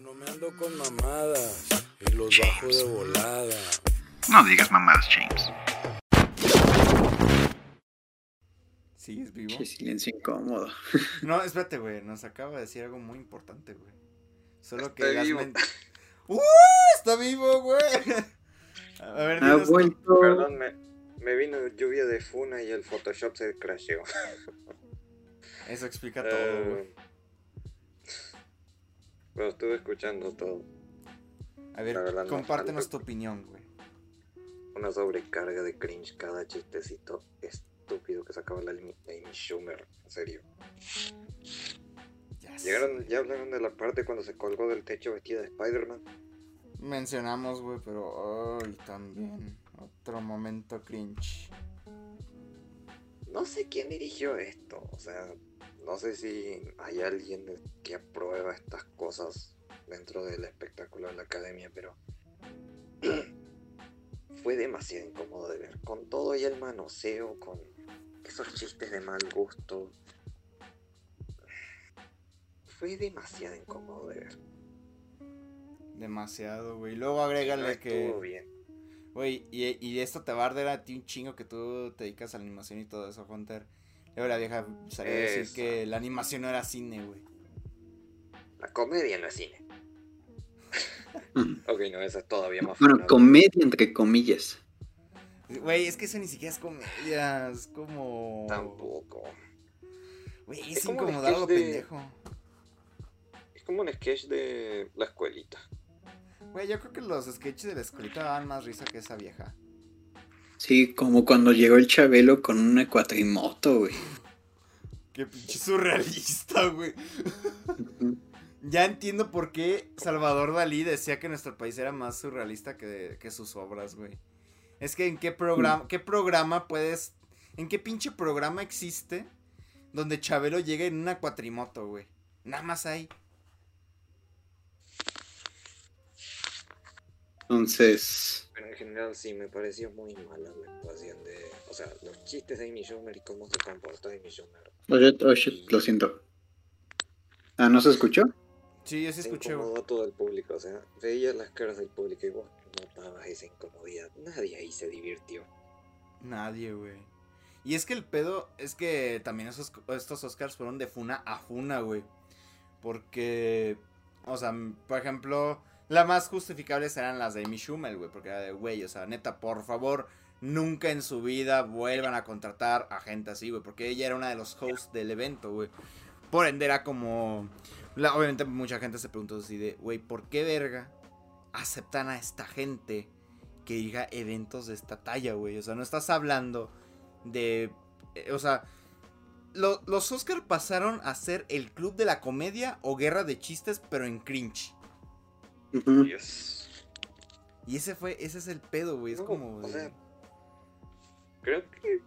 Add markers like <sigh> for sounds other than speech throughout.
no me ando con mamadas y los bajo de volada. No digas mamadas, James. ¿Sigues vivo? Qué silencio incómodo. <laughs> No, espérate, güey. Nos acaba de decir algo muy importante, güey. Solo que vivo. men- ¡Uh! Está vivo, güey. <laughs> A ver, Ha tú. vuelto. Perdón, me, me vino lluvia de funa y el Photoshop se crasheó. Eso explica <laughs> todo, güey. Pero estuve escuchando todo. A ver, verdad, compártenos tu opinión, güey. Una sobrecarga de cringe cada chistecito estúpido que sacaba la Amy Schumer. En serio. Ya sé. Llegaron, ya hablaron de la parte cuando se colgó del techo vestida de Spider-Man. Mencionamos, güey, pero. Ay, también. Otro momento cringe. No sé quién dirigió esto. O sea, no sé si hay alguien que aprueba estas cosas dentro del espectáculo de la academia, pero <clears throat> fue demasiado incómodo de ver. Con todo y el manoseo, con esos chistes de mal gusto. Fue demasiado incómodo de ver. Demasiado, güey. Luego No agrégale estuvo que. bien. Güey, y, y esto te va a arder a ti un chingo que tú te dedicas a la animación y todo eso, Hunter. Luego la vieja salió a decir Eso. que la animación no era cine, güey. La comedia no es cine. Mm. ok, no, esa es todavía más Bueno, comedia entre comillas. Güey, es que eso ni siquiera es comedia, es como. Tampoco. Güey, Es es, incomodar lo sketch de- pendejo. Es como un sketch de la escuelita. Güey, yo creo que los sketches de la escuelita daban más risa que esa vieja. Sí, como cuando llegó el Chabelo con una cuatrimoto, güey. Qué pinche surrealista, güey. Ya entiendo por qué Salvador Dalí decía que nuestro país era más surrealista que, que sus obras, güey. Es que en qué programa, qué programa puedes, en qué pinche programa existe donde Chabelo llegue en una cuatrimoto, güey. Nada más ahí. Entonces, en general sí, me pareció muy mala la actuación de... O sea, los chistes de Amy Schumer y cómo se comportó Amy Schumer. oye, oye, lo siento. Ah, ¿no se escuchó? Sí, yo sí Se escuché, güey. incomodó a todo el público, o sea, veías las caras del público y vos notabas esa incomodidad. Nadie ahí se divirtió. Nadie, güey. Y es que el pedo es que también esos, estos Oscars fueron de funa a funa, güey. Porque, o sea, por ejemplo, las más justificables eran las de Amy Schumer, güey. Porque era de, güey, o sea, neta, por favor, nunca en su vida vuelvan a contratar a gente así, güey. Porque ella era una de los hosts del evento, güey. Por ende era como... la- obviamente mucha gente se preguntó así de, güey, ¿por qué verga aceptan a esta gente que diga eventos de esta talla, güey? O sea, no estás hablando de... eh, o sea, lo- los Oscar pasaron a ser el club de la comedia o guerra de chistes, pero en cringe. Dios. Y ese fue, ese es el pedo, güey. Es No, como... o de- sea, creo que...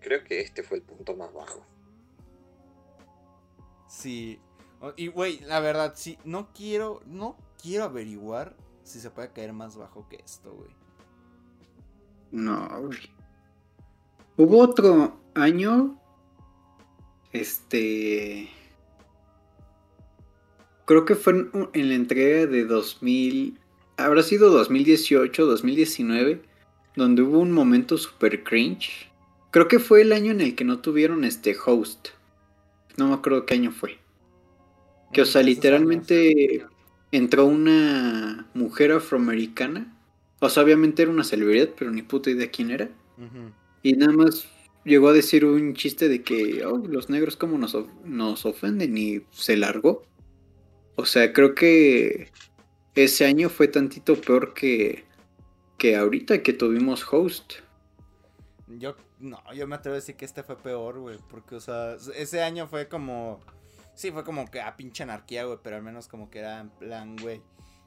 Creo que este fue el punto más bajo. Sí. Y, güey, la verdad, sí, no quiero, no quiero averiguar si se puede caer más bajo que esto, güey. No, güey. Hubo otro año. Este. Creo que fue en, en la entrega de 2000. Habrá sido 2018, 2019. Donde hubo un momento super cringe. Creo que fue el año en el que no tuvieron este host. No me acuerdo qué año fue. Que, o sea, literalmente entró una mujer afroamericana. O sea, obviamente era una celebridad, pero ni puta idea quién era. Y nada más llegó a decir un chiste de que "Oh, los negros como nos, of- nos ofenden y se largó. O sea, creo que ese año fue tantito peor que, que ahorita que tuvimos host. Yo, no, yo me atrevo a decir que este fue peor, güey. Porque, o sea, ese año fue como. Sí, fue como que a pinche anarquía, güey. Pero al menos como que era en plan, güey.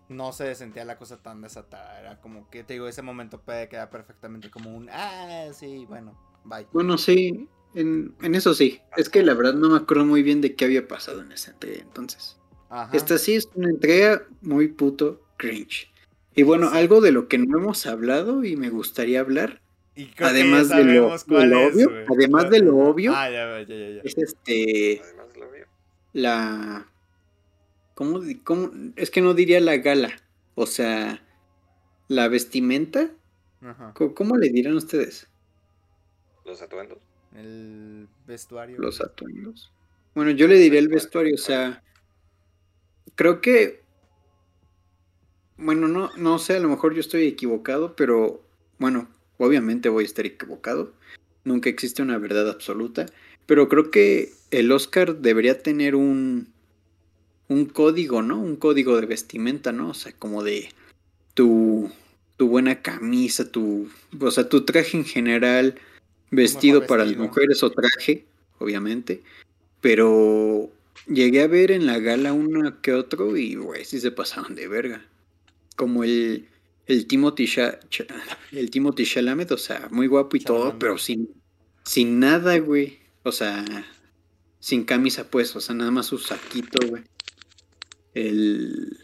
No se sentía la cosa tan desatada. Era como que, te digo, ese momento puede quedar perfectamente como un. Ah, sí, bueno, bye. Bueno, sí, en, en eso sí. Es que la verdad no me acuerdo muy bien de qué había pasado en entrega entonces. Ajá. Esta sí es una entrega muy puto cringe. Y bueno, algo de lo que no hemos hablado y me gustaría hablar Y además de lo- de es, obvio, güey. además de lo obvio. Ah, ya, ya, ya, ya. es este Además lo veo. la ¿Cómo, cómo? Es que no diría la gala. O sea, la vestimenta. Ajá. ¿Cómo, cómo le dirán ustedes? Los atuendos. El vestuario. Los atuendos. Bueno, yo le diría el vestuario, o sea. Creo que. Bueno, no, no sé, a lo mejor yo estoy equivocado, pero bueno, obviamente voy a estar equivocado. Nunca existe una verdad absoluta. Pero creo que el Oscar debería tener un. un código, ¿no? Un código de vestimenta, ¿no? O sea, como de tu. tu buena camisa, tu. O sea, tu traje en general. Vestido para las vestido. mujeres o traje, obviamente. Pero llegué a ver en la gala uno que otro y, güey, sí se pasaron de verga. Como el, el Timothy, Sha- el Timothy Chalamet, o sea, muy guapo y todo, pero sin, sin nada, güey. O sea, sin camisa, pues, o sea, nada más su saquito, güey. El.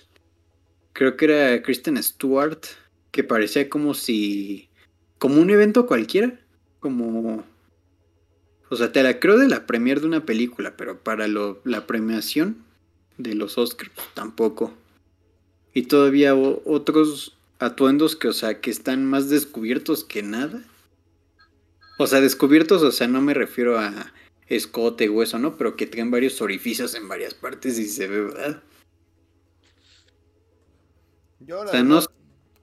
Creo que era Kristen Stewart, que parecía como si. como un evento cualquiera. Como. O sea, te la creo de la premier de una película, pero para lo, la premiación de los Oscars pues, tampoco. Y todavía o- otros atuendos que, o sea, que están más descubiertos que nada. O sea, descubiertos, o sea, no me refiero a escote, hueso, ¿no? Pero que tengan varios orificios en varias partes y se ve, ¿verdad? Yo la O sea, no-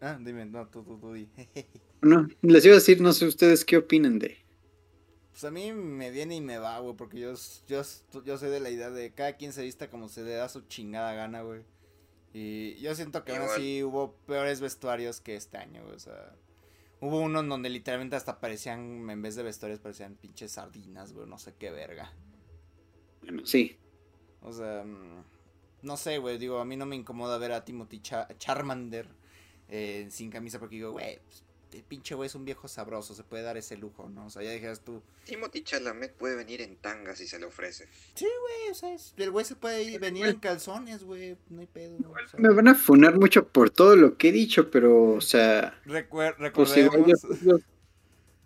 Ah, dime, no, tú, tú, tú. <laughs> No, les iba a decir, no sé ustedes qué opinan de. Pues a mí me viene y me va, güey, porque yo, yo, yo soy de la idea de cada quien se vista como se le da su chingada gana, güey. Y yo siento que aún así hubo peores vestuarios que este año, güey, o sea... Hubo uno en donde literalmente hasta parecían, en vez de vestuarios, parecían pinches sardinas, güey, no sé qué verga. Bueno, sí. O sea, mm, no sé, güey, digo, a mí no me incomoda ver a Timothy Cha- Charmander eh, sin camisa porque digo, güey, pues, el pinche güey es un viejo sabroso, se puede dar ese lujo, ¿no? O sea, ya dijeras tú, Timothy Chalamet puede venir en tanga si se le ofrece. güey, o sea, es- el güey se puede ir, venir en calzones, güey, no hay pedo. o sea. Me van a funar mucho por todo lo que he dicho, pero, o sea, Recuer- pues igual recordemos, yo- yo-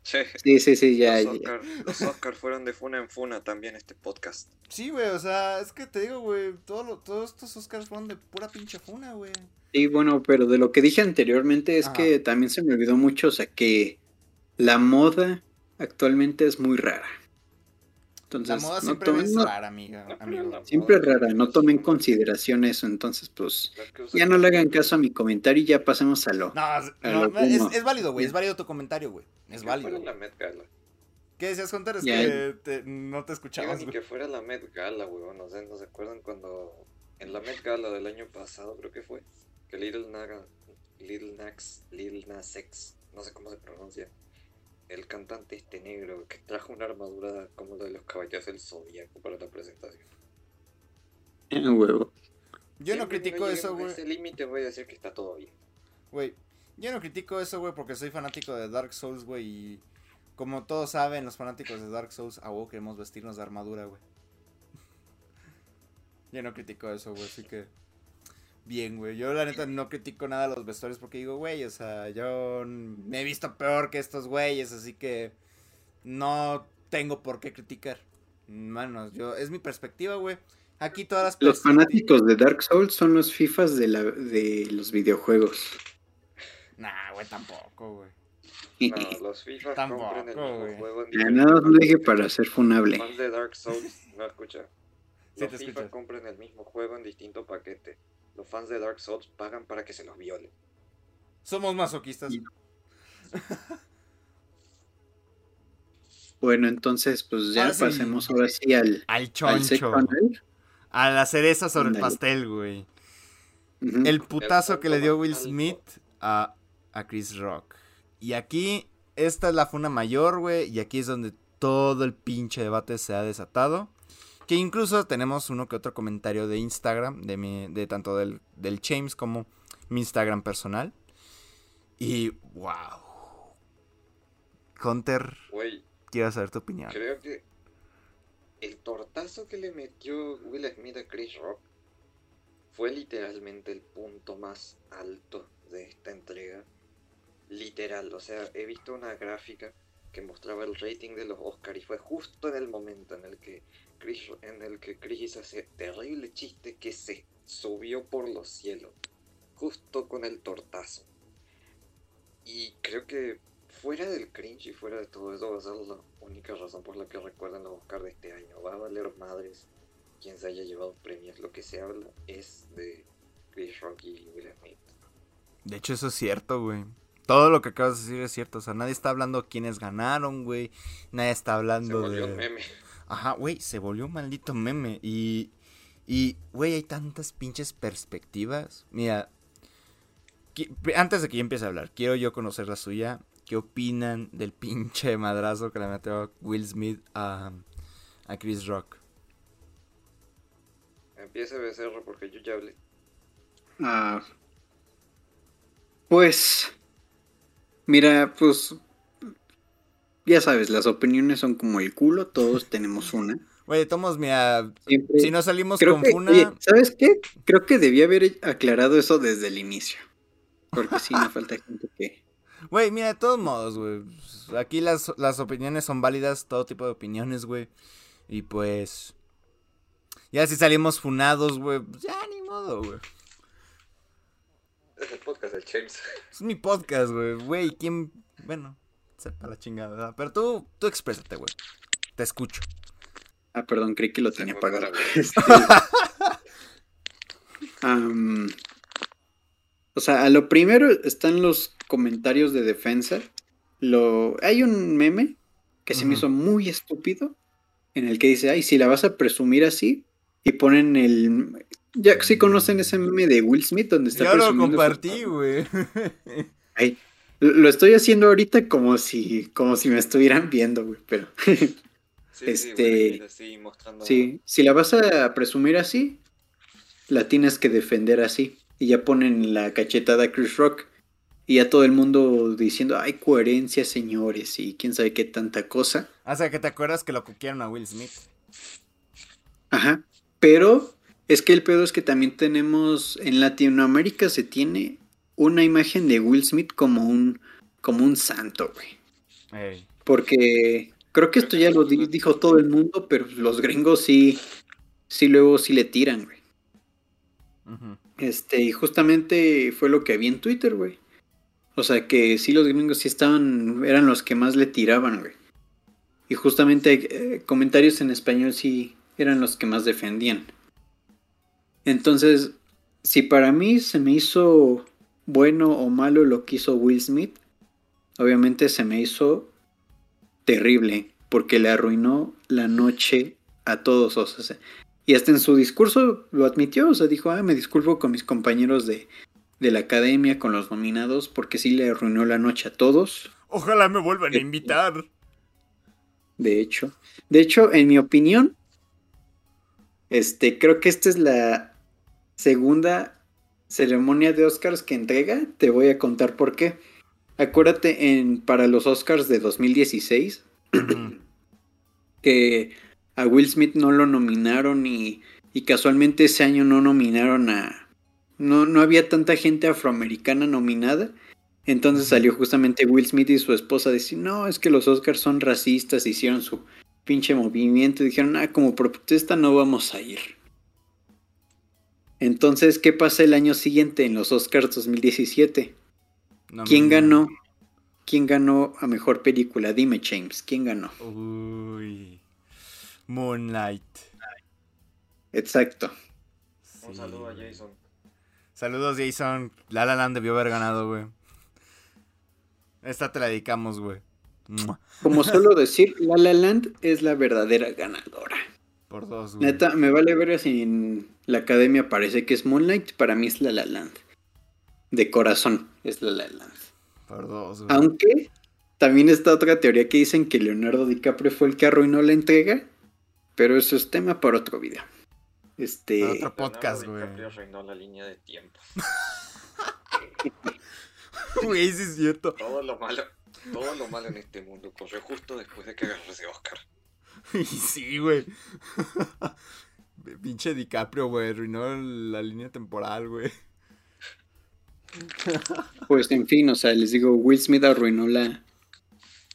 Che, Sí, sí, sí, ya. los, ya. Oscar, los Oscar fueron de funa en funa también este podcast. sí, güey, o sea, es que te digo, güey, todo todos estos Oscars fueron de pura pinche funa, güey. Sí, bueno, pero de lo que dije anteriormente es Ajá. que también se me olvidó mucho, o sea, que la moda actualmente es muy rara. Entonces, La moda no siempre tomen- es rara, amiga, amigo. siempre es rara, no tomen en consideración eso, entonces, pues, ya no le hagan caso a mi comentario y ya pasemos a lo. No, A no, lo es, válido, güey, es válido tu comentario, güey, es que válido. fuera la Met Gala. ¿Qué decías, Hunter? Es que te- no te escuchabas, ni güey. que fuera la Met Gala, weón. No sé, ¿no se acuerdan cuando en la Met Gala del año pasado, creo que fue, que Little Naga, Little Nax, Little Nas X, no sé cómo se pronuncia, el cantante este negro que trajo una armadura como la de los caballeros del Zodíaco para la presentación. Eh, huevo. Yo no Siempre critico eso, güey. ese límite voy a decir que está todo bien. Güey, yo no critico eso, güey, porque soy fanático de Dark Souls, güey, y como todos saben, los fanáticos de Dark Souls, a huevo queremos vestirnos de armadura, güey. <laughs> yo no critico eso, güey, así que... Bien, güey, yo la neta no critico nada de los vestuarios porque digo, güey, o sea, yo me he visto peor que estos güeyes, así que no tengo por qué criticar. Manos, yo, es mi perspectiva, güey. Aquí todas las Los fanáticos de Dark Souls son los FIFAs de, la, de los videojuegos. Nah, güey, tampoco, güey. No, los FIFA Tampoco, compren el juego en Nada más lo dije paquetes. para ser funable. Fans de Dark Souls, no escucha. Sí, Los te FIFA escuchas. compran el mismo juego en distinto paquete. Los fans de Dark Souls pagan para que se los viole. Somos masoquistas. Bueno, entonces, pues ya sí. pasemos ahora sí al, Al al choncho. night. A la cereza sobre el pastel, güey. El putazo El que le dio Will. Smith a, a Chris Rock. Y aquí, esta es la funa mayor, güey. Y aquí es donde todo el pinche debate se ha desatado. Que incluso tenemos uno que otro comentario de Instagram, de, mi, de tanto del, del James como mi Instagram personal. Y, wow. Hunter, Güey, quiero saber tu opinión. creo que el tortazo que le metió Will Smith a Chris Rock fue literalmente el punto más alto de esta entrega. Literal, o sea, he visto una gráfica que mostraba el rating de los Oscars y fue justo en el momento en el que Chris, en el que Chris hizo terrible chiste que se subió por los cielos, justo con el tortazo. Y creo que fuera del cringe y fuera de todo eso va a ser la única razón por la que recuerden los Oscar de este año. Va a valer madres quien se haya llevado premios. Lo que se habla es de Chris Rock y Will Smith. De hecho, eso es cierto, güey. Todo lo que acabas de decir es cierto. O sea, nadie está hablando quiénes ganaron, güey. Nadie está Se hablando volvió de. un meme. Ajá, güey, se volvió un maldito meme. Y. Y, güey, hay tantas pinches perspectivas. Mira. Antes de que yo empiece a hablar, quiero yo conocer la suya. ¿Qué opinan del pinche madrazo que le metió Will Smith a, a Chris Rock? Empiece Becerra porque yo ya hablé. Ah, pues, mira, pues, ya sabes, las opiniones son como el culo, todos <laughs> tenemos una. Güey, tomos, mira. Siempre- Si no salimos creo con que, Funa. oye, ¿sabes qué? Creo que debía haber aclarado eso desde el inicio. Porque sí, me <laughs> falta gente que... Güey, mira, de todos modos, güey. Aquí las, las opiniones son válidas, todo tipo de opiniones, güey. Y pues. Ya si salimos funados, güey, pues ya ni modo, güey. Es el podcast del James. <laughs> Es mi podcast, güey. Güey, ¿quién? Bueno, sepa la chingada, ¿verdad? Pero tú, tú exprésate, güey. Te escucho. Ah, perdón, creí que lo tenía apagado. <laughs> Este, o sea, a lo primero están los comentarios de defensa. Lo, hay un meme que se me hizo muy estúpido en el que dice, ay, si la vas a presumir así y ponen el... Ya sí conocen ese meme de Will Smith donde está Yo lo compartí, güey. Ay, lo estoy haciendo ahorita como si, como si me estuvieran viendo, güey, pero... <laughs> Sí, Este, sí, así mostrando. Sí, si la vas a presumir así, la tienes que defender así. Y ya ponen la cachetada a Chris Rock. Y ya todo el mundo diciendo, hay coherencia, señores, y quién sabe qué tanta cosa. o sea, que te acuerdas que lo cuquearon a Will Smith. Ajá. Pero es que el pedo es que también tenemos, en Latinoamérica se tiene una imagen de Will Smith como un, como un santo, güey. Ey. Porque creo que esto ya lo di- dijo todo el mundo, pero los gringos sí, sí luego sí le tiran, güey. Este, y justamente fue lo que vi en Twitter, güey. O sea que sí los gringos sí estaban, eran los que más le tiraban, güey. Y justamente eh, comentarios en español sí eran los que más defendían. Entonces, si para mí se me hizo bueno o malo lo que hizo Will Smith, obviamente se me hizo terrible, porque le arruinó la noche a todos. O sea, y hasta en su discurso lo admitió, o sea, dijo, ah, me disculpo con mis compañeros de, de la academia, con los nominados, porque sí le arruinó la noche a todos, Ojalá me vuelvan a invitar. de hecho. De hecho, en mi opinión, este, creo que esta es la segunda ceremonia de Oscars que entrega. Te voy a contar por qué. Acuérdate en para los Oscars de 2016 Ujú. <clears throat> que a Will Smith no lo nominaron y, y casualmente ese año no nominaron a... No, no había tanta gente afroamericana nominada. Entonces salió justamente Will Smith y su esposa a decir, no, es que los Oscars son racistas, hicieron su pinche movimiento y dijeron, ah, como protesta no vamos a ir. Entonces, ¿qué pasa el año siguiente en los Oscars 2017? No ¿Quién ganó? ¿Quién ganó a mejor película? Dime, James, ¿quién ganó? Uy. Moonlight. Exacto. Un saludo a. Jason. Saludos, Jason. La La Land debió haber ganado, güey. Esta te la dedicamos, güey. Como suelo decir, La La Land es la verdadera ganadora. Por dos, güey. Neta, me vale ver si en la academia parece que es Moonlight, para mí es La La Land. De corazón es La La Land. Por dos, güey. Aunque también está otra teoría que dicen que Leonardo DiCaprio fue el que arruinó la entrega, pero eso es tema para otro video. Este, Para otro podcast, güey. DiCaprio reinó la línea de tiempo. <laughs> Güey, sí es cierto. Todo lo malo, todo lo malo en este mundo corrió justo después de que agarró ese Oscar. <laughs> Y sí, güey. Pinche DiCaprio, güey. Arruinó la línea temporal, güey. Pues en fin, o sea, les digo, Will Smith arruinó la,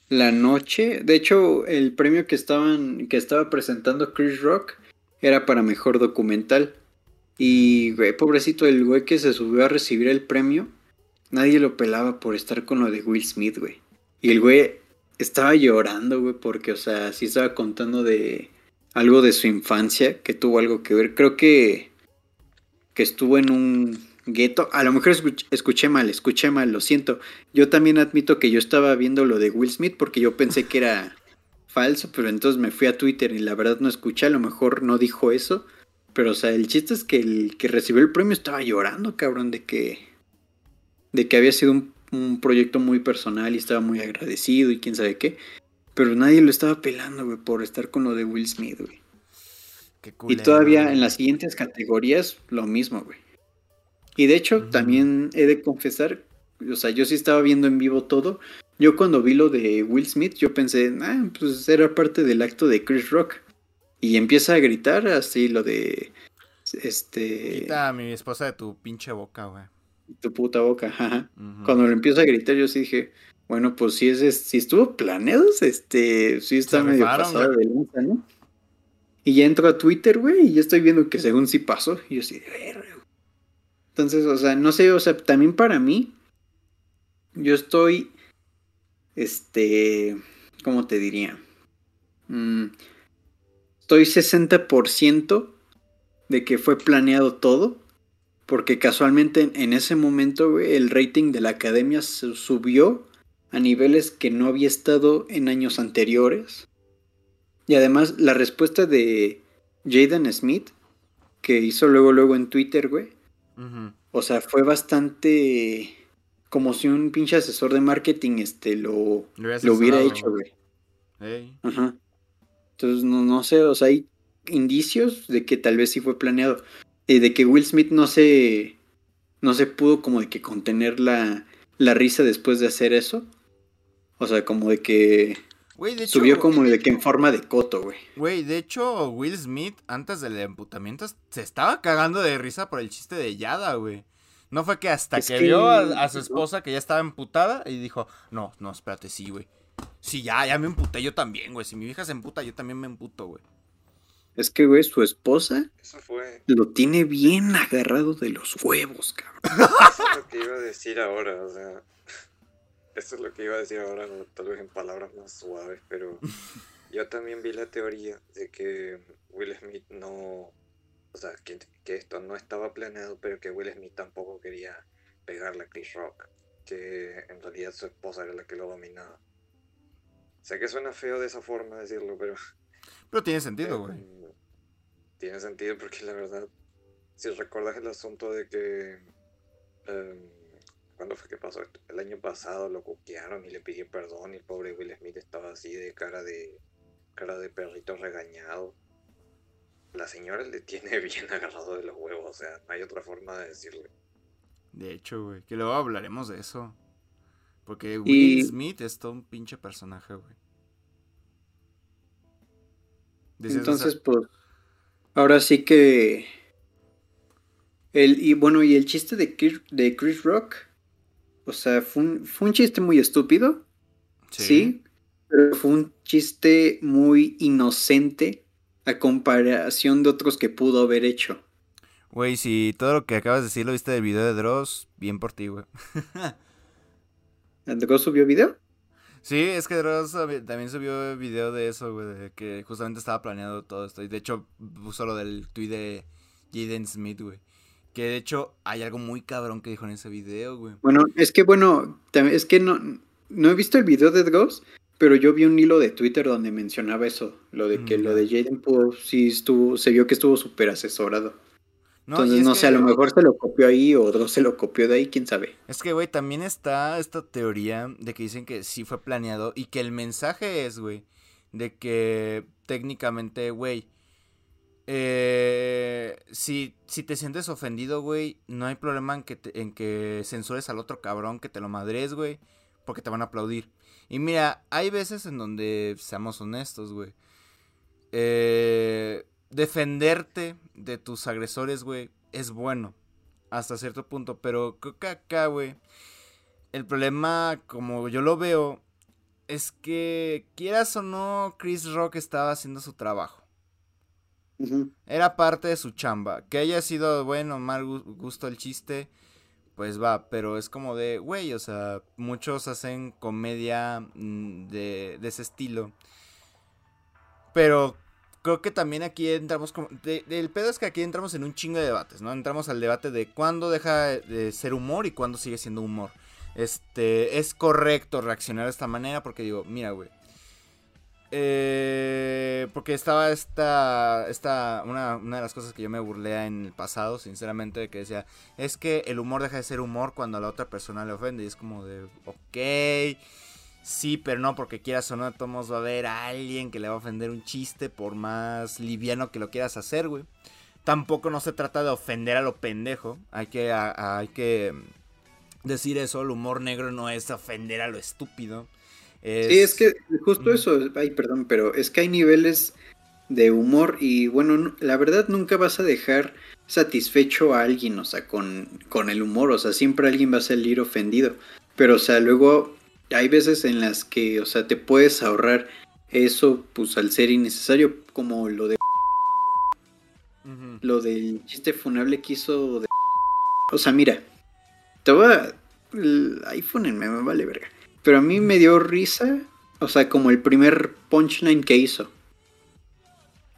la noche. De hecho, el premio que estaban, que estaba presentando Chris Rock era para mejor documental. Y, güey, pobrecito, el güey que se subió a recibir el premio, nadie lo pelaba por estar con lo de Will Smith, güey. Y el güey estaba llorando, güey, porque, o sea, sí estaba contando de algo de su infancia que tuvo algo que ver. Creo que, que estuvo en un gueto. A lo mejor escuch- escuché mal, escuché mal, lo siento. Yo también admito que yo estaba viendo lo de Will Smith porque yo pensé que era falso, pero entonces me fui a Twitter y la verdad no escuché, a lo mejor no dijo eso. Pero, o sea, el chiste es que el que recibió el premio estaba llorando, cabrón, de que. de que había sido un, un proyecto muy personal y estaba muy agradecido y quién sabe qué. Pero nadie lo estaba pelando, güey, por estar con lo de Will Smith, güey. Qué Y todavía güey. en las siguientes categorías, lo mismo, güey. Y de hecho, Ujú. también he de confesar, o sea, yo sí estaba viendo en vivo todo. Yo cuando vi lo de Will Smith, yo pensé, ah, pues era parte del acto de Chris Rock. Y empieza a gritar así lo de, este, Quita a mi esposa de tu pinche boca, güey. Tu puta boca. ajá. Cuando lo empieza a gritar, yo sí dije, bueno, pues si, es, si estuvo planeado, este, sí está Se medio rifaron, pasado de lanza, ¿no? Y ya entro a Twitter, güey, y ya estoy viendo que según sí pasó. Y yo sí, de verga. Entonces, o sea, no sé, o sea, también para mí, yo estoy, este, ¿cómo te diría? Mm, estoy 60% de que fue planeado todo. Porque casualmente en, ese momento, güey, el rating de la academia se subió a niveles que no había estado en años anteriores. Y además, la respuesta de Jaden Smith, que hizo luego, luego en Twitter, güey, o sea, fue bastante como si un pinche asesor de marketing este lo, Lo hubiera hecho, güey. Ey. Ajá. Entonces, no, no sé, o sea, hay indicios de que tal vez sí fue planeado. Y de que Will Smith no se. No se pudo como de que contener la, la risa después de hacer eso. O sea, como de que. Güey, de hecho, Subió como de que en forma de coto, güey. Güey, de hecho, Will Smith, antes del emputamiento, se estaba cagando de risa por el chiste de Yada, güey. No fue que hasta Es que, que- vio a, a su esposa que ya estaba emputada y dijo, no, no, espérate, sí, güey. Sí, ya, ya me emputé yo también, güey. Si mi vieja se emputa, yo también me emputo, güey. Es que, güey, su esposa Eso fue. lo tiene bien agarrado de los huevos, cabrón. Eso es lo que iba a decir ahora, o sea. Eso es lo que iba a decir ahora, tal vez en palabras más suaves, pero yo también vi la teoría de que Will Smith no. O sea, que, que esto no estaba planeado, pero que Will Smith tampoco quería pegarle a Chris Rock. Que en realidad su esposa era la que lo dominaba. Sé que suena feo de esa forma decirlo, pero. Pero tiene sentido, güey. Tiene sentido porque la verdad, si recuerdas el asunto de que... em, ¿Cuándo fue que pasó esto? El año pasado lo cuquearon y le pidió perdón y el pobre Will Smith estaba así de cara de cara de perrito regañado. La señora le tiene <laughs> bien agarrado de los huevos, o sea, no hay otra forma de decirle. De hecho, güey. Que luego hablaremos de eso. Porque Y- Will Smith es todo un pinche personaje, güey. Entonces, o sea, pues, ahora sí que... El, y bueno, y el chiste de Chris, de Chris Rock, o sea, fue un, fue un chiste muy estúpido, sí. pero fue un chiste muy inocente a comparación de otros que pudo haber hecho. Güey, si todo lo que acabas de decir lo viste del video de Dross, bien por ti, güey. <laughs> ¿Andrés subió video? Sí, es que Dross también subió video de eso, güey, de que justamente estaba planeado todo esto. Y de hecho puso lo del tweet de Jaden Smith, güey. Que de hecho hay algo muy cabrón que dijo en ese video, güey. Bueno, es que bueno, es que no, no he visto el video de Dross, pero yo vi un hilo de Twitter donde mencionaba eso, lo de que Mm, lo de Jaden pudo, sí estuvo, se vio que estuvo súper asesorado. No, Entonces es no sé, a lo mejor se lo copió ahí o Dross se lo copió de ahí, quién sabe. Es que, güey, también está esta teoría de que dicen que sí fue planeado y que el mensaje es, güey, de que técnicamente, güey, eh, si, si te sientes ofendido, güey, no hay problema en que, te- en que censures al otro cabrón, que te lo madres, güey, porque te van a aplaudir. Y mira, hay veces en donde, seamos honestos, güey, eh, defenderte de tus agresores, güey, es bueno hasta cierto punto, pero creo que acá, güey, el problema, como yo lo veo, es que quieras o no, Chris Rock estaba haciendo su trabajo. Era parte de su chamba. Que haya sido bueno o mal gu- gusto el chiste, pues va. Pero es como de, güey, o sea, muchos hacen comedia mm, de, de ese estilo. Pero creo que también aquí entramos como... de- el pedo es que aquí entramos en un chingo de debates, ¿no? Entramos al debate de cuándo deja de ser humor y cuándo sigue siendo humor. Este, es correcto reaccionar de esta manera porque digo, mira, güey. Eh, porque estaba esta, esta una, una de las cosas que yo me burlé en el pasado, sinceramente, que decía, es que el humor deja de ser humor cuando a la otra persona le ofende. Y es como de, ok, sí, pero no, porque quieras o no, modos va a haber alguien que le va a ofender un chiste, por más liviano que lo quieras hacer, güey. Tampoco no se trata de ofender a lo pendejo, hay que, a- a- hay que decir eso, el humor negro no es ofender a lo estúpido. Sí, es que justo eso, ay, perdón, pero es que hay niveles de humor y bueno, no- la verdad nunca vas a dejar satisfecho a alguien, o sea, con, con el humor, o sea, siempre alguien va a salir ofendido, pero o sea, luego hay veces en las que, o sea, te puedes ahorrar eso, pues al ser innecesario, como lo de lo del chiste funable que hizo de... O sea, mira, te voy a... el iPhone me, vale verga. Pero a mí me dio risa, o sea, como el primer punchline que hizo.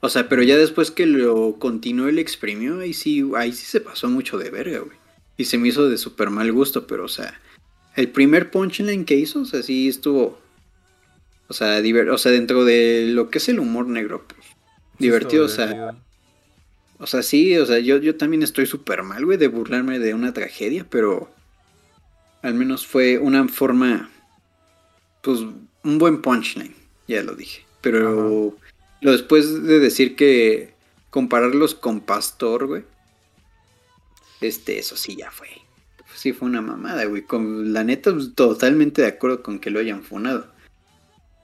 O sea, pero ya después que lo continuó le exprimió, ahí sí, ahí sí se pasó mucho de verga, güey. Y se me hizo de súper mal gusto, pero o sea, el primer punchline que hizo, o sea, sí estuvo... O sea, diver- o sea, dentro de lo que es el humor negro, pues, Sí, divertido, o sea... O sea, sí, o sea, yo, yo también estoy súper mal, güey, de burlarme de una tragedia, pero al menos fue una forma, pues, un buen punchline, ya lo dije. Pero lo después de decir que compararlos con Pastor, güey, este, eso sí ya fue. Sí fue una mamada, güey. Con, la neta, pues, totalmente de acuerdo con que lo hayan funado.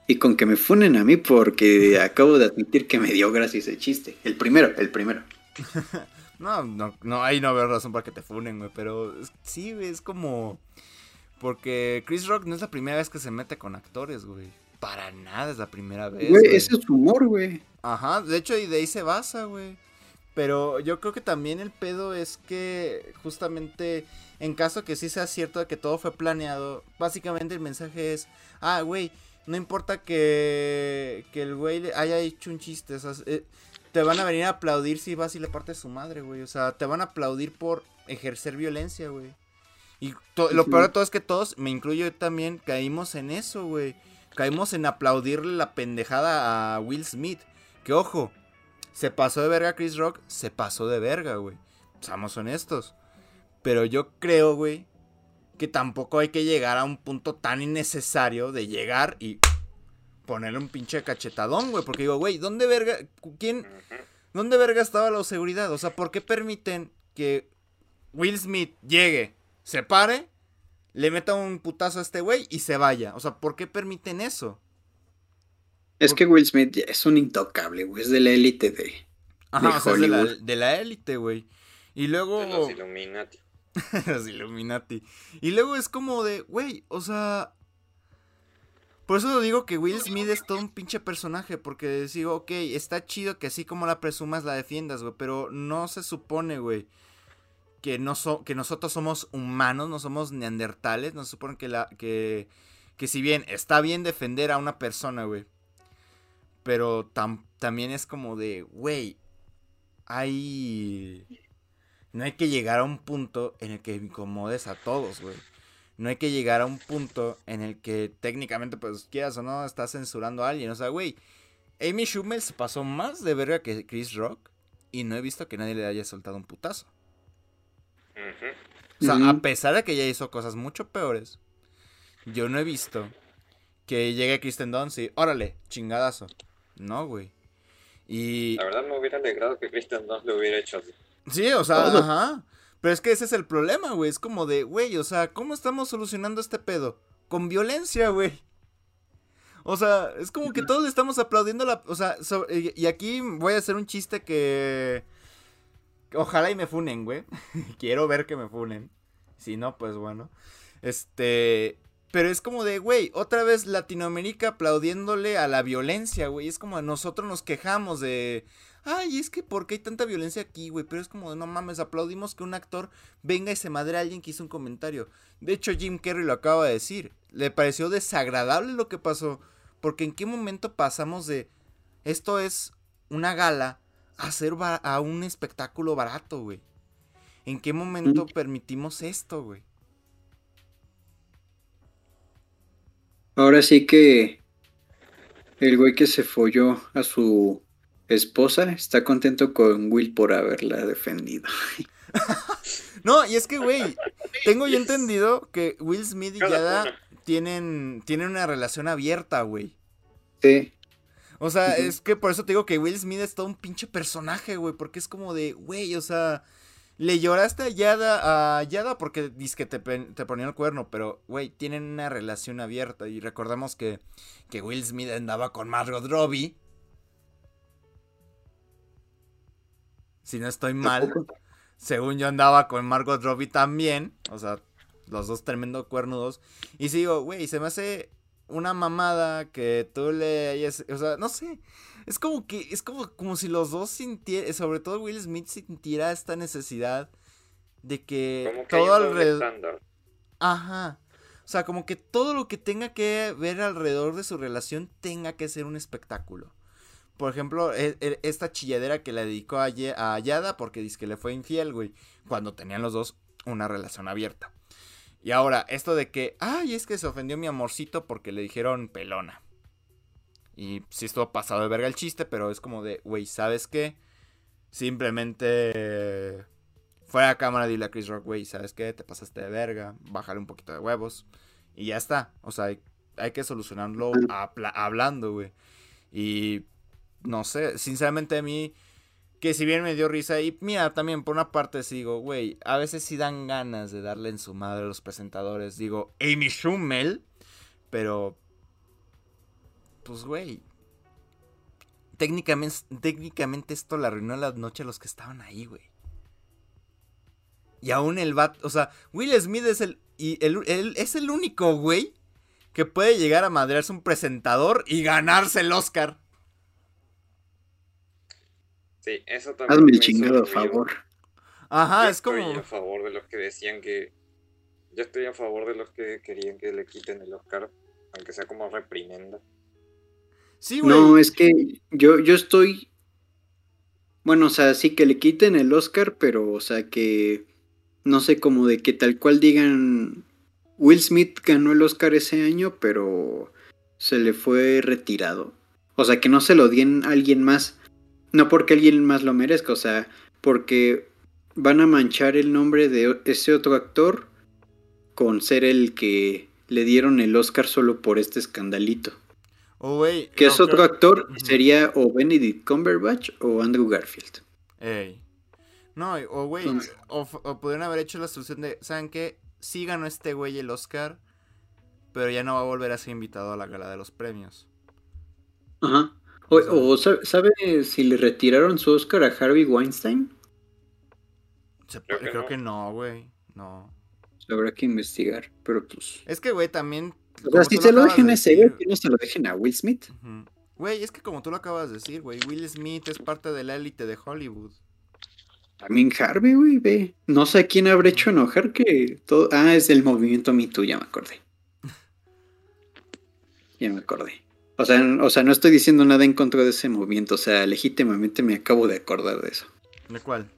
Y con que me funen a mí porque acabo de admitir que me dio gracia ese chiste. El primero, el primero. <laughs> No, no, no, ahí no veo razón para que te funen, güey. Pero sí, es como. Porque Chris Rock no es la primera vez que se mete con actores, güey. Para nada es la primera vez. Güey, güey. ese es humor, güey. Ajá, de hecho, y de ahí se basa, güey. Pero yo creo que también el pedo es que justamente en caso que sí sea cierto de que todo fue planeado, básicamente el mensaje es, ah, güey, no importa que, que el güey haya hecho un chiste, o sea, eh, te van a venir a aplaudir si vas y le partes su madre, güey. O sea, te van a aplaudir por ejercer violencia, güey. Y lo peor de todo es que todos, me incluyo yo también, caímos en eso, güey. Caímos en aplaudirle la pendejada a Will Smith. Que ojo, se pasó de verga Chris Rock, se pasó de verga, güey. Seamos honestos. Pero yo creo, güey, que tampoco hay que llegar a un punto tan innecesario de llegar y ponerle un pinche cachetadón, güey. Porque digo, güey, ¿dónde verga? ¿Quién? ¿Dónde verga estaba la seguridad? O sea, ¿por qué permiten que Will Smith llegue, se pare, le meta un putazo a este güey y se vaya? O sea, ¿por qué permiten eso? Es que Will Smith es un intocable, güey. Es de la élite de. Ajá, De o sea, es de la, Hollywood. de la élite, güey. Y luego... De los Illuminati. <laughs> Los Illuminati. Y luego es como de, güey, o sea. Por eso digo que Will Smith es todo un pinche personaje. Porque digo, ok, está chido que así como la presumas la defiendas, güey. Pero no se supone, güey. Que, no so- que nosotros somos humanos, no somos neandertales. No se supone que la. que. Que si bien está bien defender a una persona, güey. Pero tam- también es como de, güey. Hay. No hay que llegar a un punto en el que incomodes a todos, güey. No hay que llegar a un punto en el que técnicamente, pues, quieras o no, estás censurando a alguien. O sea, güey, Amy Schumer se pasó más de verga que Chris Rock y no he visto que nadie le haya soltado un putazo. O sea, a pesar de que ella hizo cosas mucho peores, yo no he visto que llegue Kristen Dunst y, órale, chingadazo. No, güey. Y... La verdad me hubiera alegrado que Christian Dunst lo hubiera hecho así. Sí, o sea, ajá. Pero es que ese es el problema, güey. Es como de, güey, o sea, ¿cómo estamos solucionando este pedo? Con violencia, güey. O sea, es como que todos le estamos aplaudiendo la... O sea, so- y y aquí voy a hacer un chiste que Ojalá y me funen, güey. <laughs> Quiero ver que me funen. Si no, pues bueno. Este... Pero es como de, güey, otra vez Latinoamérica aplaudiéndole a la violencia, güey. Es como nosotros nos quejamos de... ay, es que ¿por qué hay tanta violencia aquí, güey? Pero es como, de, no mames, aplaudimos que un actor venga y se madre a alguien que hizo un comentario. De hecho, Jim Carrey lo acaba de decir. Le pareció desagradable lo que pasó. Porque en qué momento pasamos de esto es una gala a hacer a un espectáculo barato, güey. ¿En qué momento permitimos esto, güey? Ahora sí que el güey que se folló a su esposa está contento con Will por haberla defendido. <laughs> No, y es que, güey, tengo yo entendido que Will Smith y Yada tienen, tienen una relación abierta, güey. Sí, O sea, es que por eso te digo que Will Smith es todo un pinche personaje, güey. Porque es como de, güey, o sea, le lloraste a Yada, a Yada porque dice que te, te ponía el cuerno. Pero, güey, tienen una relación abierta. Y recordamos que, que Will Smith andaba con Margot Robbie. Si no estoy mal. Según yo andaba con Margot Robbie también. O sea, los dos tremendo cuernudos. Y sigo, güey, se me hace una mamada que tú le hayas. O sea, no sé. Es como que. Es como, como si los dos sintieran. Sobre todo Will Smith sintiera esta necesidad de que Como que hay todo alrededor. Ajá. O sea, como que todo lo que tenga que ver alrededor de su relación tenga que ser un espectáculo. Por ejemplo, e- e- esta chilladera que le dedicó a, Ye- a Yada porque dice que le fue infiel, güey. Cuando tenían los dos una relación abierta. Y ahora, esto de que, ay, es que se ofendió mi amorcito porque le dijeron pelona. Y sí estuvo pasado de verga el chiste, pero es como de, güey, ¿sabes qué? Simplemente fuera a cámara dile a Chris Rock, güey, ¿sabes qué? Te pasaste de verga, bájale un poquito de huevos. Y ya está. O sea, hay, que solucionarlo hablando, güey. Y no sé, sinceramente a mí, que si bien me dio risa, y mira, también por una parte sí güey, a veces sí dan ganas de darle en su madre a los presentadores. Digo, Amy Schummel, pero, pues, güey. Técnicamente, técnicamente esto le arruinó la noche a los que estaban ahí, güey. Y aún el bat, o sea, Will Smith es el, y el, el- es el único güey que puede llegar a madrearse un presentador y ganarse el Oscar. Sí, eso también. hazme me el chingado ruido. favor. Ajá, Yo es como... Estoy a favor de los que decían que. Yo estoy a favor de los que querían que le quiten el Oscar, aunque sea como reprimenda. Sí, güey. No, es que yo, yo estoy. Bueno, o sea, sí que le quiten el Oscar, pero, o sea, que. No sé, como de que tal cual digan. Will Smith ganó el Oscar ese año, pero se le fue retirado. O sea, que no se lo den a alguien más. No porque alguien más lo merezca, o sea, porque van a manchar el nombre de ese otro actor con ser el que le dieron el Oscar solo por este escandalito. Oh, güey. Que no, es otro creo- actor, sería o Benedict Cumberbatch o Andrew Garfield. Ey. No, o güey, o, o pudieron haber hecho la solución de, ¿saben qué? Sí ganó este güey el Oscar, pero ya no va a volver a ser invitado a la gala de los premios. Ajá. O, ¿sabe si le retiraron su Oscar a Harvey Weinstein? Se Creo que creo no. que no, güey. No. Habrá que investigar, pero pues... Es que, güey, también... O sea, si se lo dejen de a ese güey, que no se lo dejen a Will Smith. Güey, es que como tú lo acabas de decir, güey, Will Smith es parte de la élite de Hollywood. También Harvey, güey, ve. No sé a quién habrá hecho enojar que todo... Ah, es del movimiento Me Too, ya me acordé. <laughs> Ya me acordé. O sea, o sea, no estoy diciendo nada en contra de ese movimiento. O sea, legítimamente me acabo de acordar de eso. ¿De cuál?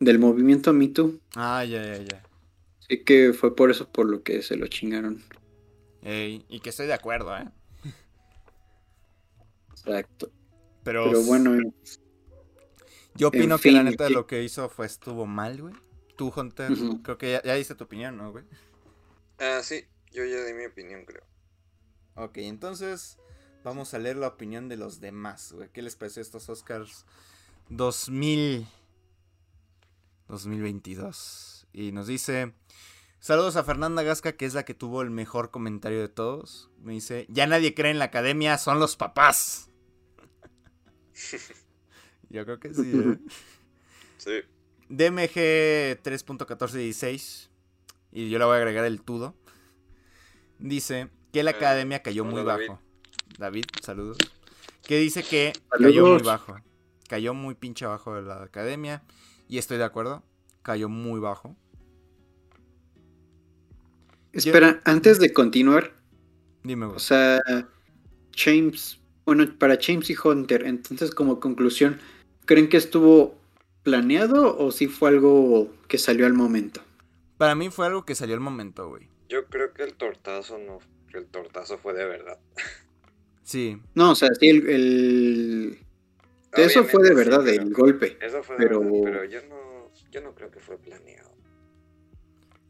Del movimiento Me Too. Ah, ya, ya, ya. Sí que fue por eso por lo que se lo chingaron. Ey, y que estoy de acuerdo, ¿eh? Exacto. Pero, Pero bueno, yo opino en que la neta ¿qué? lo que hizo fue estuvo mal, güey. Tú, Hunter, creo que ya, ya diste tu opinión, ¿no, güey? Ah, sí, yo ya di mi opinión, creo. Ok, entonces vamos a leer la opinión de los demás, güey. ¿Qué les pareció estos Oscars 2000 2022? Y nos dice, saludos a Fernanda Gasca, que es la que tuvo el mejor comentario de todos. Me dice, ya nadie cree en la academia, son los papás. <laughs> Yo creo que sí, ¿eh? Sí. DMG 3.1416, y yo le voy a agregar el tudo, dice que la Eh, academia cayó muy hola, bajo. David, saludos. Que dice que cayó muy bajo. cayó muy pinche abajo de la academia. Y estoy de acuerdo, cayó muy bajo. Espera, antes de continuar, Dime, güey. o sea, James, bueno, para James y Hunter, entonces como conclusión, ¿creen que estuvo planeado o si fue algo que salió al momento? Para mí fue algo que salió al momento, güey. Yo creo que el tortazo no, que el tortazo fue de verdad. Sí. No, o sea, sí, el, el- eso fue de sí, verdad, el golpe. Eso fue pero- de verdad, pero yo no, yo no creo que fue planeado.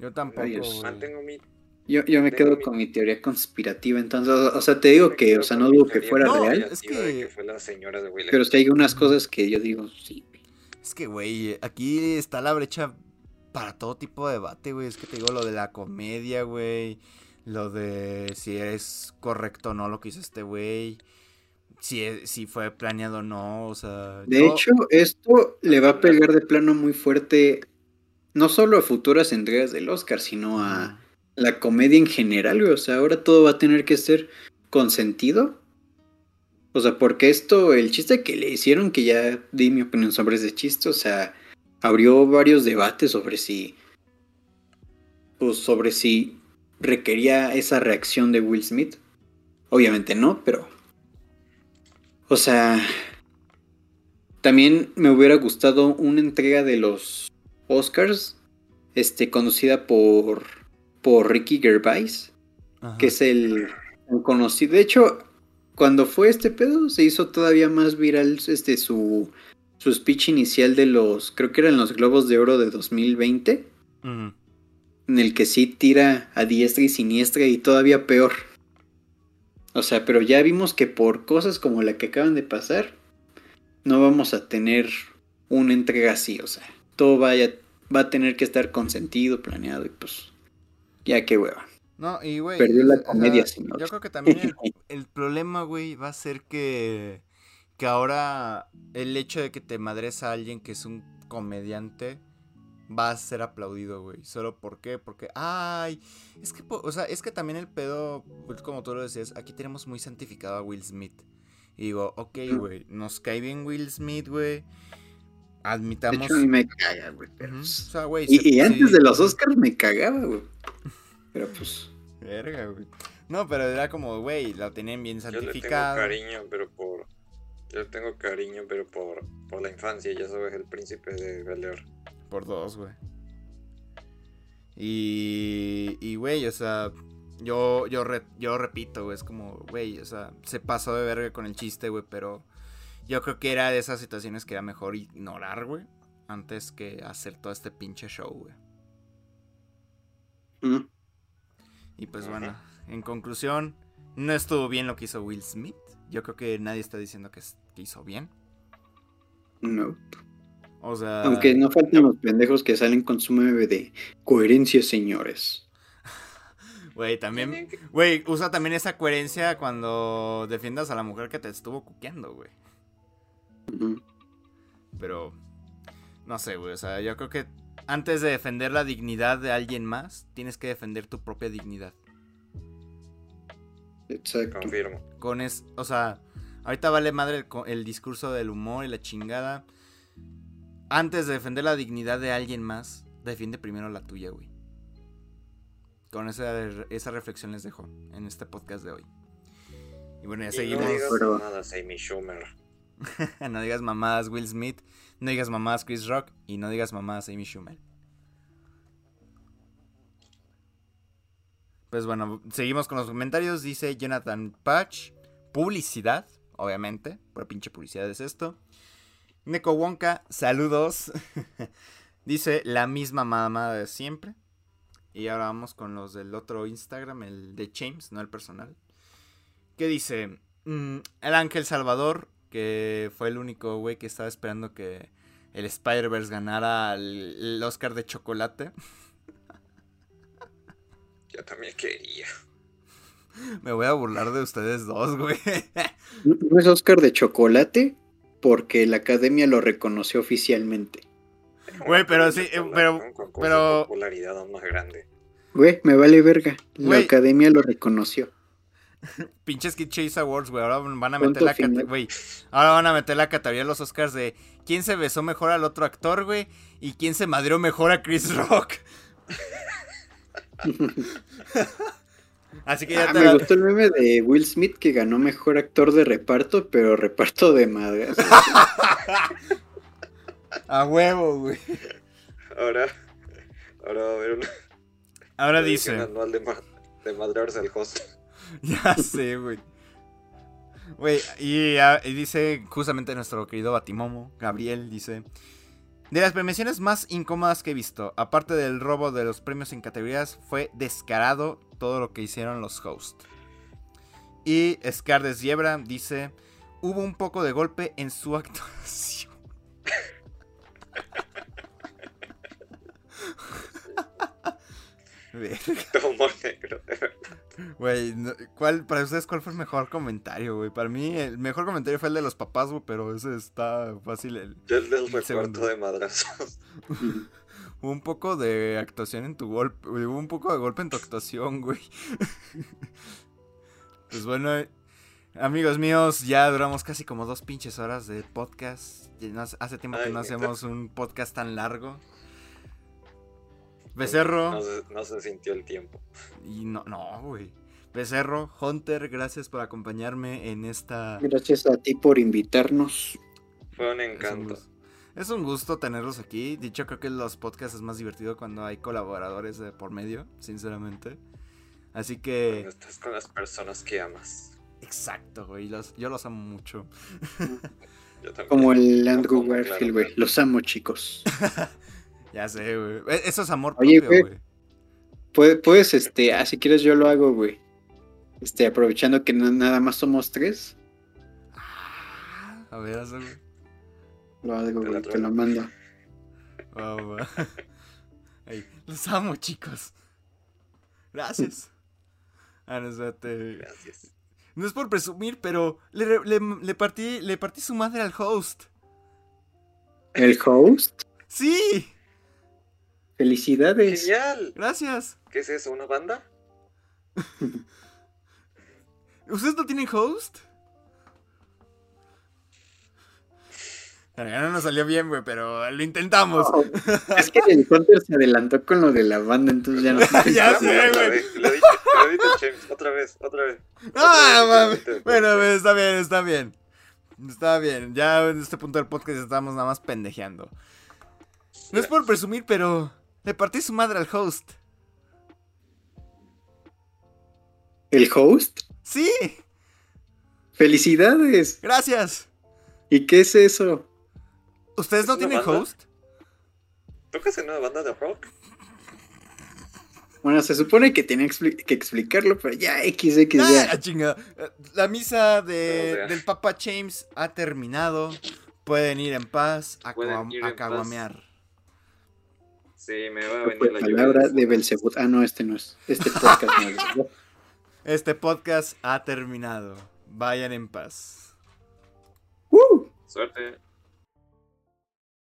Yo tampoco. Mantengo mi Yo, yo me quedo mi- con mi teoría conspirativa, entonces, o sea, te digo que, o sea, no dudo que fuera No, real, es que- fue la señora de Will pero sí hay unas cosas que yo digo, sí. Es que, güey, aquí está la brecha para todo tipo de debate, güey. Es que te digo lo de la comedia, güey. Lo de si es correcto o no lo que hizo este güey. Si, es- si fue planeado o no, o sea... De yo- hecho, esto le va a pegar de plano muy fuerte, no solo a futuras entregas del Oscar, sino a la comedia en general, güey. O sea, ahora todo va a tener que ser consentido. O sea, porque esto, el chiste que le hicieron, que ya di mi opinión sobre ese chiste, o sea, abrió varios debates sobre si. Pues sobre si requería esa reacción de Will Smith. Obviamente no, pero. O sea. También me hubiera gustado una entrega de los Oscars. Este, conducida por. por Ricky Gervais Ajá. que es el conocido. De hecho, cuando fue este pedo, se hizo todavía más viral este su, su speech inicial de los, creo que eran los Globos de Oro de 2020, Ujú. en el que sí tira a diestra y siniestra y todavía peor. O sea, pero ya vimos que por cosas como la que acaban de pasar, no vamos a tener una entrega así, o sea, todo vaya, va a tener que estar consentido, planeado y pues, ya qué hueva. No, y güey. Perdió la o sea, comedia, señor. Yo creo que también el, <laughs> el problema, güey, va a ser que. Que ahora el hecho de que te madres a alguien que es un comediante va a ser aplaudido, güey. ¿Solo por qué? Porque, ay, es que, o sea, es que también el pedo, pues, como tú lo decías, aquí tenemos muy santificado a Will Smith. Y digo, ok, güey, nos cae bien Will Smith, güey. De Admitamos. hecho, a mí me caga, güey. pero, Ujú, O pues, sea, güey. Y, se- y antes sí. de los Oscars me cagaba, güey. Pero pues. Verga, güey. No, pero era como, güey, la tenían bien Yo le tengo cariño, pero por. Yo le tengo cariño, pero por, por la infancia, ya sabes, el príncipe de Bel Air. Por dos, güey. Y, y, güey, o sea, yo, yo, re- yo repito, güey, es como, güey, o sea, se pasó de verga con el chiste, güey, pero yo creo que era de esas situaciones que era mejor ignorar, güey, antes que hacer todo este pinche show, güey. mm, Y pues bueno, en conclusión, no estuvo bien lo que hizo Will Smith. Yo creo que nadie está diciendo que hizo bien. No. O sea... Aunque no faltan los pendejos que salen con su meme de coherencia, señores. <laughs> Güey, también... Güey, usa también esa coherencia cuando defiendas a la mujer que te estuvo cuqueando, güey. Pero... No sé, güey. O sea, yo creo que antes de defender la dignidad de alguien más, tienes que defender tu propia dignidad. Exacto. Confirmo. Con es... O sea, ahorita vale madre el, discurso del humor y la chingada. Antes de defender la dignidad de alguien más, defiende primero la tuya, güey. Con esa, esa reflexión les dejo en este podcast de hoy. Y bueno, ya Y seguimos. no digas pero- Amy Schumer. <laughs> no digas mamadas Will Smith, no digas mamadas Chris Rock y no digas mamadas Amy Schumer. Pues bueno, seguimos con los comentarios. Dice Jonathan Patch, publicidad, obviamente, por pinche publicidad es esto. Neko Wonka, saludos. <laughs> Dice la misma mamada de siempre. Y ahora vamos con los del otro Instagram, el de James, no el personal. Que dice, mm, el Ángel Salvador, que fue el único güey que estaba esperando que el Spider-Verse ganara el, el Oscar de chocolate. <laughs> Yo también quería. Me voy a burlar de ustedes dos, güey. <laughs> No es Oscar de chocolate porque la academia lo reconoció oficialmente. Güey, pero sí, pero- pero- popularidad aún más grande. Güey, me vale verga. La Güey. academia lo reconoció. <laughs> Pinches Kid Chase Awards, güey. Ahora van a meter la güey. Ahora van a meter la categoría de los Oscars de quién se besó mejor al otro actor, güey. Y quién se madrió mejor a Chris Rock. <laughs> Así que ya Ah, te me la- gustó el meme de Will Smith que ganó mejor actor de reparto, pero reparto de madres. <laughs> A huevo, güey. Ahora, ahora va a haber una Ahora dice. anual de, ma- de madrearse al host. <laughs> Ya sé, güey. Güey, y, ah, y dice justamente nuestro querido Batimomo, Gabriel, dice... De las premiaciones más incómodas que he visto, aparte del robo de los premios en categorías, fue descarado todo lo que hicieron los hosts. Y Scardes Yebra dice, hubo un poco de golpe en su <laughs> actuación. Humor negro. <laughs> Güey, ¿cuál, para ustedes, ¿cuál fue el mejor comentario, güey? Para mí, el mejor comentario fue el de los papás, güey, pero ese está fácil. El... El del El recuerdo de madrazos. <laughs> Hubo un poco de actuación en tu golpe, hubo un poco de golpe en tu actuación, güey. <laughs> pues bueno, amigos míos, ya duramos casi como dos pinches horas de podcast. Hace- tiempo que Ay, no hacemos un podcast tan largo. Becerro. No se, no se sintió el tiempo. Y no, no, güey. Becerro, Hunter, gracias por acompañarme en esta... Gracias a ti por invitarnos. Fue un Es un, encanto. gusto. Es un gusto tenerlos aquí. Dicho, creo que los podcasts es más divertido cuando hay colaboradores de por medio, sinceramente. Así que... Cuando estás con las personas que amas. Exacto, güey. Los, yo los amo mucho. Yo también. Como el Andrew Garfield, claro. güey. Los amo, chicos. <laughs> Ya sé, güey. E- Eso es amor Oye, propio, güey. Puedes, puedes, este, ah, si quieres yo lo hago, güey. Este, aprovechando que no- nada más somos tres, Ah, A ver, hazlo, güey. lo hago, güey, te lo mando. Ahí. <laughs> Los amo, chicos. Gracias. Ah, no, espérate. Gracias. No es por presumir, pero le, le partí, le partí su madre al host. El host, Sí, felicidades. ¡Genial! gracias. ¿Qué es eso? ¿Una banda? <laughs> ¿Ustedes no tienen host? Ya no nos salió bien, güey, pero lo intentamos. Es que el Hunter se adelantó con lo de la banda, entonces ya no. <laughs> Ya sé, güey. vez. Lo dije, lo dije, James. Otra vez, otra vez. Ah, Otra vez, mami. Bueno, está bien, está bien. Está bien. Ya en este punto del podcast estamos nada más pendejeando. No es por presumir, pero le partí su madre al host. ¿El host? Sí, Felicidades. gracias. ¿Y qué es eso? ¿Ustedes ¿Es no tienen banda? host? ¿Tocas en una banda de rock? Bueno, se supone que tenía expli- que explicarlo, pero ya XX Ah, ya. chinga. Eh, La misa de, O sea. del Papa James ha terminado. Pueden ir en paz a, Pueden caguam- ir a en paz. caguamear. Sí, me va a venir la lluvia. palabra de Belzebut. Ah, no, este no es. Este podcast no es. <laughs> Este podcast ha terminado. Vayan en paz. ¡Uh! Suerte.